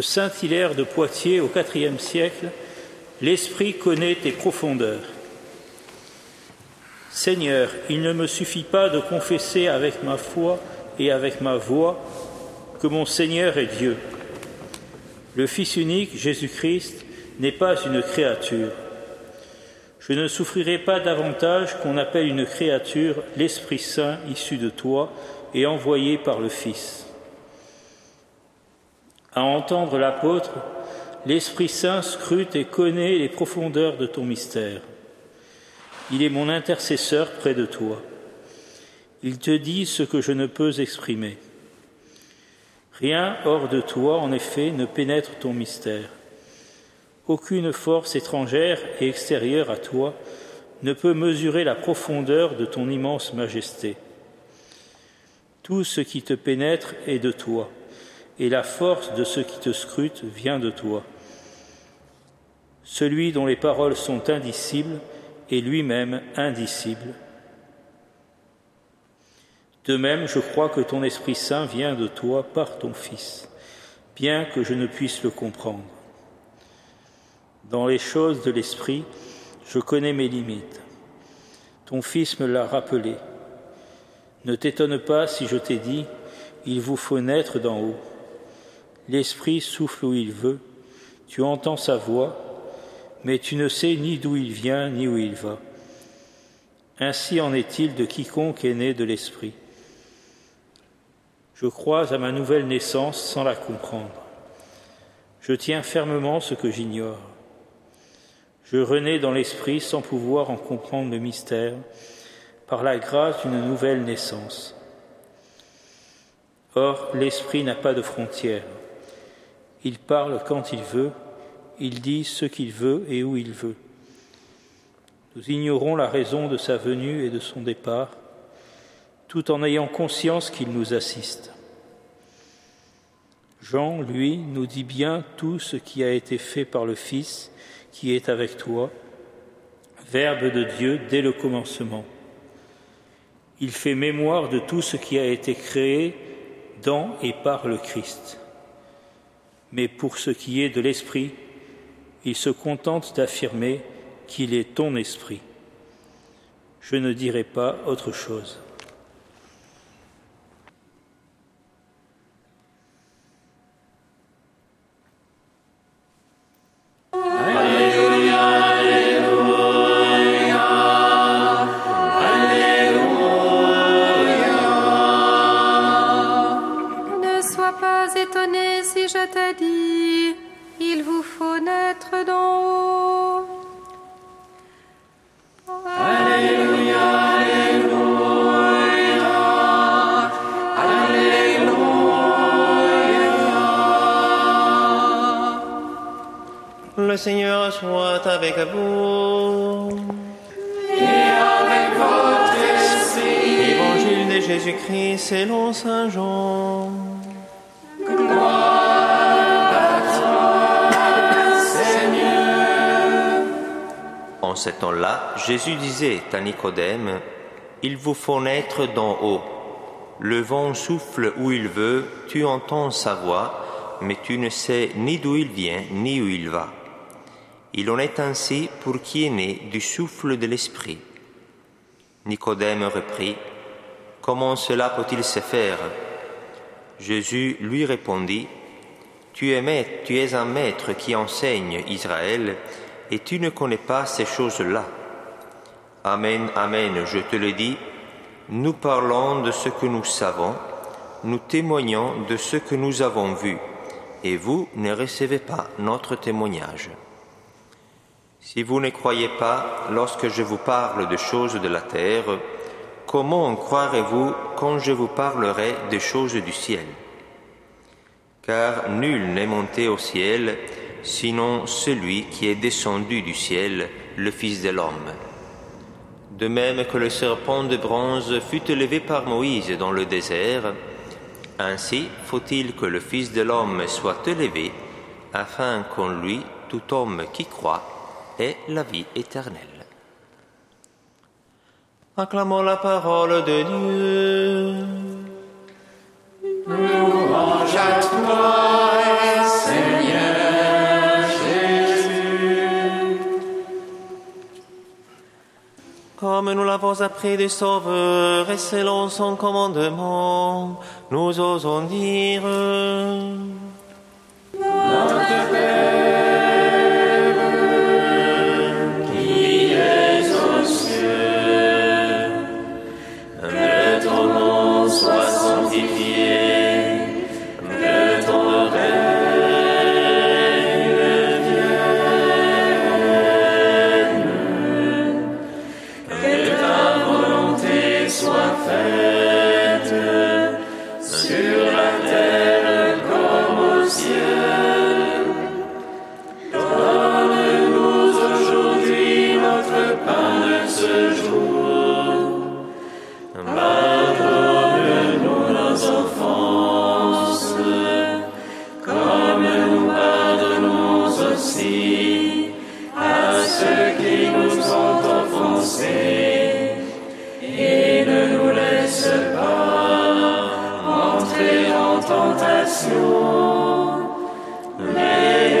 de Saint Hilaire de Poitiers au IVe siècle, l'Esprit connaît tes profondeurs. Seigneur, il ne me suffit pas de confesser avec ma foi et avec ma voix que mon Seigneur est Dieu. Le Fils unique, Jésus-Christ, n'est pas une créature. Je ne souffrirai pas davantage qu'on appelle une créature l'Esprit Saint issu de toi et envoyé par le Fils. À entendre l'apôtre, l'Esprit Saint scrute et connaît les profondeurs de ton mystère. Il est mon intercesseur près de toi. Il te dit ce que je ne peux exprimer. Rien hors de toi, en effet, ne pénètre ton mystère. Aucune force étrangère et extérieure à toi ne peut mesurer la profondeur de ton immense majesté. Tout ce qui te pénètre est de toi, et la force de ce qui te scrute vient de toi. Celui dont les paroles sont indicibles est lui-même indicible. De même, je crois que ton Esprit Saint vient de toi par ton Fils, bien que je ne puisse le comprendre. Dans les choses de l'Esprit, je connais mes limites. Ton Fils me l'a rappelé. Ne t'étonne pas si je t'ai dit, il vous faut naître d'en haut. L'Esprit souffle où il veut, tu entends sa voix, mais tu ne sais ni d'où il vient ni où il va. Ainsi en est-il de quiconque est né de l'Esprit. Je crois à ma nouvelle naissance sans la comprendre. Je tiens fermement ce que j'ignore. Je renais dans l'Esprit sans pouvoir en comprendre le mystère, par la grâce d'une nouvelle naissance. Or, l'Esprit n'a pas de frontières. Il parle quand il veut, il dit ce qu'il veut et où il veut. Nous ignorons la raison de sa venue et de son départ, tout en ayant conscience qu'il nous assiste. Jean, lui, nous dit bien tout ce qui a été fait par le Fils qui est avec toi, Verbe de Dieu dès le commencement. Il fait mémoire de tout ce qui a été créé dans et par le Christ. Mais pour ce qui est de l'Esprit, il se contente d'affirmer qu'il est ton esprit. Je ne dirai pas autre chose. Faut naître haut. Le Seigneur soit avec vous. Évangile de Jésus-Christ selon Saint Jean. Ce temps-là, Jésus disait à Nicodème, Il vous faut naître d'en haut. Le vent souffle où il veut, tu entends sa voix, mais tu ne sais ni d'où il vient, ni où il va. Il en est ainsi pour qui est né du souffle de l'Esprit. Nicodème reprit, Comment cela peut-il se faire? Jésus lui répondit, tu es, maître, tu es un maître qui enseigne Israël, et tu ne connais pas ces choses-là. Amen, amen, je te le dis, nous parlons de ce que nous savons, nous témoignons de ce que nous avons vu, et vous ne recevez pas notre témoignage. Si vous ne croyez pas lorsque je vous parle de choses de la terre, comment croirez-vous quand je vous parlerai des choses du ciel? Car nul n'est monté au ciel, sinon celui qui est descendu du ciel, le Fils de l'homme. De même que le serpent de bronze fut élevé par Moïse dans le désert, ainsi faut-il que le Fils de l'homme soit élevé, afin qu'en lui tout homme qui croit ait la vie éternelle. Acclamons la parole de Dieu. À toi, l'avons appris du Sauveur et selon son commandement, nous osons dire. tentation, les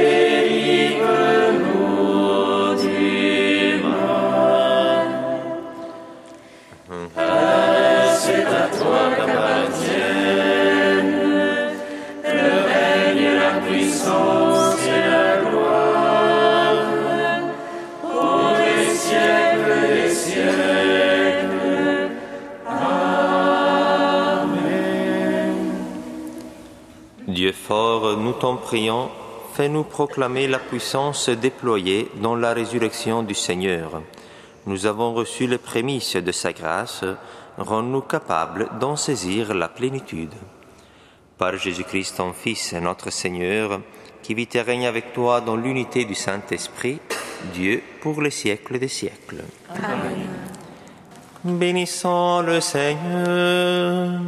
Dieu fort, nous t'en prions, fais-nous proclamer la puissance déployée dans la résurrection du Seigneur. Nous avons reçu les prémices de sa grâce, rends-nous capables d'en saisir la plénitude. Par Jésus-Christ, ton Fils, notre Seigneur, qui vit et règne avec toi dans l'unité du Saint-Esprit, Dieu pour les siècles des siècles. Amen. Bénissons le Seigneur.